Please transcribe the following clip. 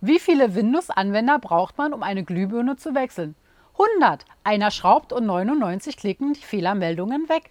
Wie viele Windows-Anwender braucht man, um eine Glühbirne zu wechseln? 100. Einer schraubt und 99 klicken die Fehlermeldungen weg.